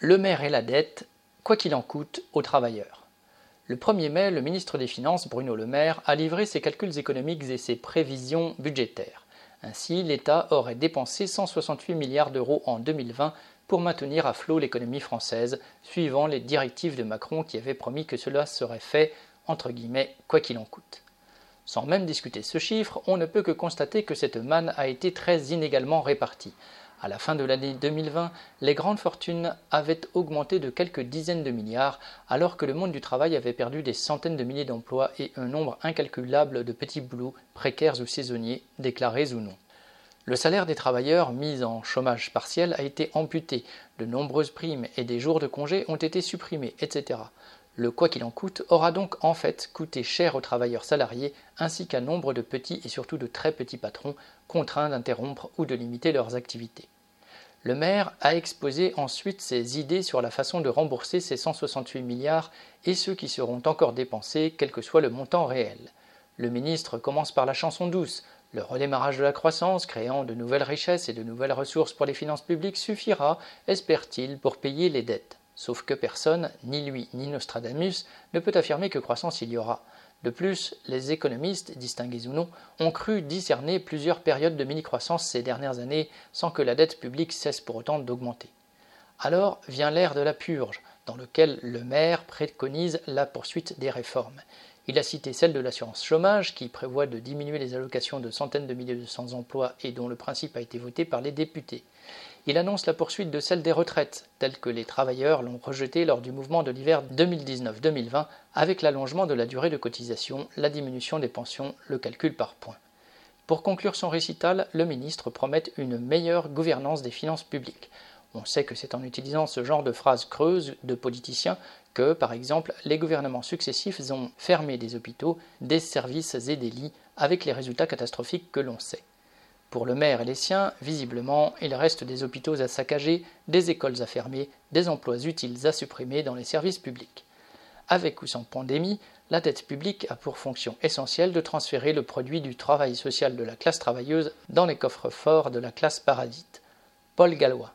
Le maire et la dette, quoi qu'il en coûte aux travailleurs. Le 1er mai, le ministre des Finances, Bruno Le Maire, a livré ses calculs économiques et ses prévisions budgétaires. Ainsi, l'État aurait dépensé 168 milliards d'euros en 2020 pour maintenir à flot l'économie française, suivant les directives de Macron qui avait promis que cela serait fait, entre guillemets, quoi qu'il en coûte. Sans même discuter ce chiffre, on ne peut que constater que cette manne a été très inégalement répartie. À la fin de l'année 2020, les grandes fortunes avaient augmenté de quelques dizaines de milliards, alors que le monde du travail avait perdu des centaines de milliers d'emplois et un nombre incalculable de petits boulots, précaires ou saisonniers, déclarés ou non. Le salaire des travailleurs mis en chômage partiel a été amputé, de nombreuses primes et des jours de congé ont été supprimés, etc. Le quoi qu'il en coûte aura donc en fait coûté cher aux travailleurs salariés ainsi qu'à nombre de petits et surtout de très petits patrons contraints d'interrompre ou de limiter leurs activités. Le maire a exposé ensuite ses idées sur la façon de rembourser ces 168 milliards et ceux qui seront encore dépensés, quel que soit le montant réel. Le ministre commence par la chanson douce. Le redémarrage de la croissance, créant de nouvelles richesses et de nouvelles ressources pour les finances publiques, suffira, espère-t-il, pour payer les dettes. Sauf que personne, ni lui ni Nostradamus, ne peut affirmer que croissance il y aura. De plus, les économistes, distingués ou non, ont cru discerner plusieurs périodes de mini-croissance ces dernières années sans que la dette publique cesse pour autant d'augmenter. Alors vient l'ère de la purge, dans lequel le maire préconise la poursuite des réformes. Il a cité celle de l'assurance chômage, qui prévoit de diminuer les allocations de centaines de milliers de sans emplois et dont le principe a été voté par les députés il annonce la poursuite de celle des retraites, telles que les travailleurs l'ont rejetée lors du mouvement de l'hiver 2019-2020, avec l'allongement de la durée de cotisation, la diminution des pensions, le calcul par points. Pour conclure son récital, le ministre promet une meilleure gouvernance des finances publiques. On sait que c'est en utilisant ce genre de phrases creuses de politiciens que, par exemple, les gouvernements successifs ont fermé des hôpitaux, des services et des lits, avec les résultats catastrophiques que l'on sait. Pour le maire et les siens, visiblement, il reste des hôpitaux à saccager, des écoles à fermer, des emplois utiles à supprimer dans les services publics. Avec ou sans pandémie, la dette publique a pour fonction essentielle de transférer le produit du travail social de la classe travailleuse dans les coffres forts de la classe parasite. Paul Gallois.